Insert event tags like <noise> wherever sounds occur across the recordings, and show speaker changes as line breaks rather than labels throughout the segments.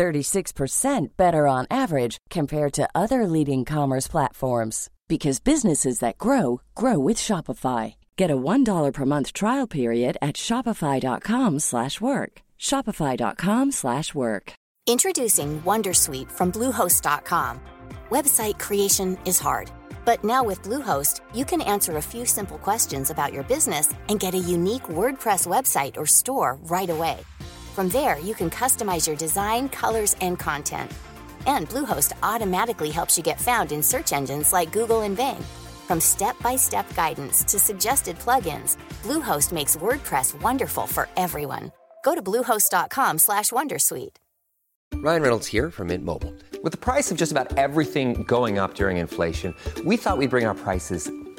36% better on average compared to other leading commerce platforms because businesses that grow grow with Shopify. Get a $1 per month trial period at shopify.com/work. shopify.com/work.
Introducing Wondersuite from bluehost.com. Website creation is hard, but now with Bluehost, you can answer a few simple questions about your business and get a unique WordPress website or store right away. From there, you can customize your design, colors, and content. And Bluehost automatically helps you get found in search engines like Google and Bing. From step-by-step guidance to suggested plugins, Bluehost makes WordPress wonderful for everyone. Go to bluehost.com/wondersuite.
Ryan Reynolds here from Mint Mobile. With the price of just about everything going up during inflation, we thought we'd bring our prices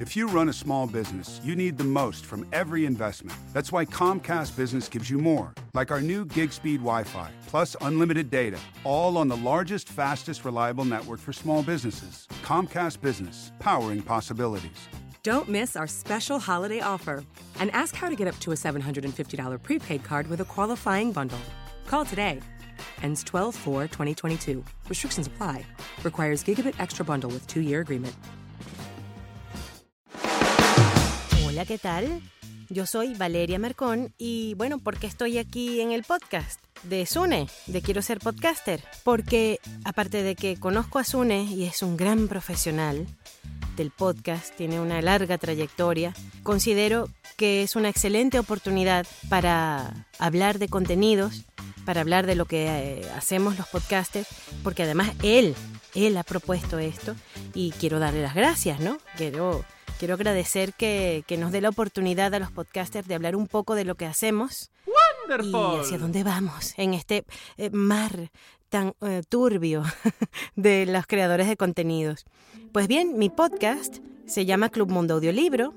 If you run a small business, you need the most from every investment. That's why Comcast Business gives you more, like our new gig speed Wi Fi, plus unlimited data, all on the largest, fastest, reliable network for small businesses. Comcast Business, powering possibilities.
Don't miss our special holiday offer and ask how to get up to a $750 prepaid card with a qualifying bundle. Call today. Ends 12 4 2022. Restrictions apply. Requires Gigabit Extra Bundle with two year agreement.
Hola, ¿qué tal? Yo soy Valeria Mercón y bueno, ¿por qué estoy aquí en el podcast? De Sune, de Quiero ser podcaster. Porque aparte de que conozco a Sune y es un gran profesional del podcast, tiene una larga trayectoria, considero que es una excelente oportunidad para hablar de contenidos, para hablar de lo que eh, hacemos los podcasters, porque además él, él ha propuesto esto y quiero darle las gracias, ¿no? Quiero Quiero agradecer que, que, nos dé la oportunidad a los podcasters de hablar un poco de lo que hacemos
wonderful.
y hacia dónde vamos en este eh, mar tan eh, turbio <laughs> de los creadores de contenidos. Pues bien, mi podcast se llama Club Mundo Audiolibro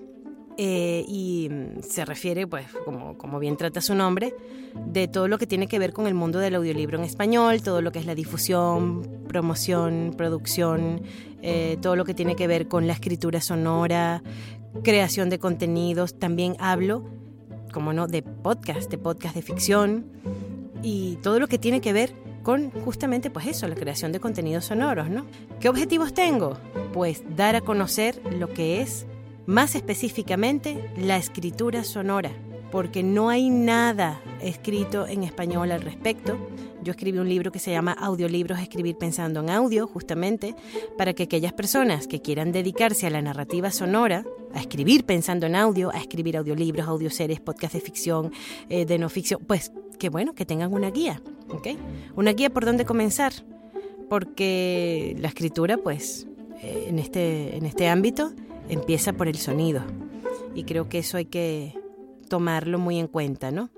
eh, y se refiere, pues, como, como bien trata su nombre, de todo lo que tiene que ver con el mundo del audiolibro en español, todo lo que es la difusión, promoción, producción, eh, todo lo que tiene que ver con la escritura sonora, creación de contenidos. También hablo, como no, de podcast, de podcast de ficción y todo lo que tiene que ver con justamente pues eso, la creación de contenidos sonoros, ¿no? ¿Qué objetivos tengo? Pues dar a conocer lo que es más específicamente la escritura sonora, porque no hay nada escrito en español al respecto. Yo escribí un libro que se llama Audiolibros, escribir pensando en audio, justamente para que aquellas personas que quieran dedicarse a la narrativa sonora, a escribir pensando en audio, a escribir audiolibros, audioseries, podcast de ficción, eh, de no ficción, pues que bueno, que tengan una guía, ¿ok? Una guía por dónde comenzar, porque la escritura, pues, eh, en, este, en este ámbito, empieza por el sonido. Y creo que eso hay que tomarlo muy en cuenta, ¿no?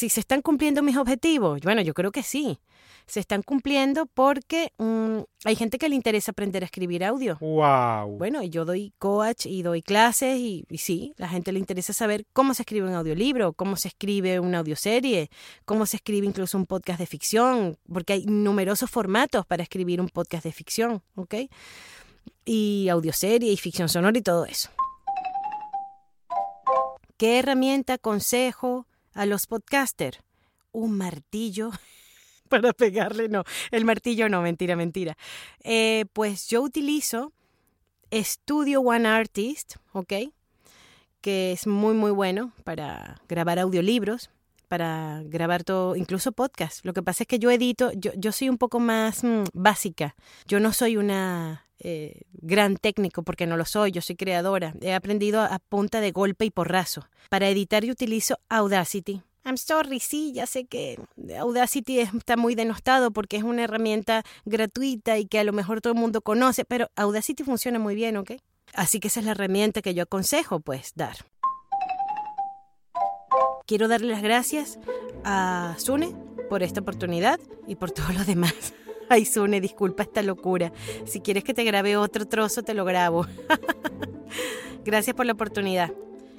Si se están cumpliendo mis objetivos, bueno, yo creo que sí. Se están cumpliendo porque mm, hay gente que le interesa aprender a escribir audio.
¡Wow!
Bueno, yo doy coach y doy clases y, y sí, la gente le interesa saber cómo se escribe un audiolibro, cómo se escribe una audioserie, cómo se escribe incluso un podcast de ficción, porque hay numerosos formatos para escribir un podcast de ficción, ¿ok? Y audioserie y ficción sonora y todo eso. ¿Qué herramienta aconsejo a los podcasters? Un martillo <laughs> para pegarle, no, el martillo no, mentira, mentira. Eh, pues yo utilizo Studio One Artist, ¿ok? Que es muy, muy bueno para grabar audiolibros, para grabar todo, incluso podcast. Lo que pasa es que yo edito, yo, yo soy un poco más mm, básica. Yo no soy una eh, gran técnico porque no lo soy, yo soy creadora. He aprendido a punta de golpe y porrazo. Para editar yo utilizo Audacity. I'm sorry, sí, ya sé que Audacity está muy denostado porque es una herramienta gratuita y que a lo mejor todo el mundo conoce, pero Audacity funciona muy bien, ¿ok? Así que esa es la herramienta que yo aconsejo, pues, dar. Quiero darle las gracias a Sune por esta oportunidad y por <laughs> todo lo demás. Ay, Sune, disculpa esta locura. Si quieres que te grabe otro trozo, te lo grabo. <laughs> Gracias por la oportunidad.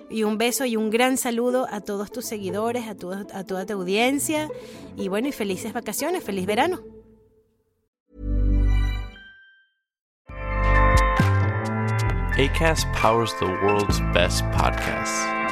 Y un beso y un gran saludo a todos tus seguidores, a, tu, a toda tu audiencia. Y bueno, y felices vacaciones, feliz verano.
ACAST powers the world's best podcasts.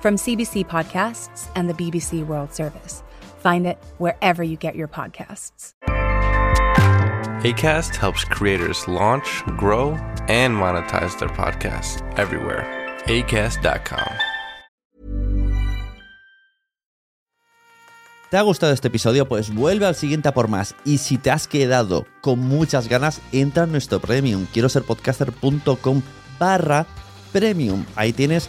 from CBC Podcasts and the BBC World Service. Find it wherever you get your podcasts.
ACAST helps creators launch, grow, and monetize their podcasts everywhere. ACAST.com.
¿Te ha gustado este episodio? Pues vuelve al siguiente a por más. Y si te has quedado con muchas ganas, entra en nuestro premium. Quiero ser podcaster.com barra premium. Ahí tienes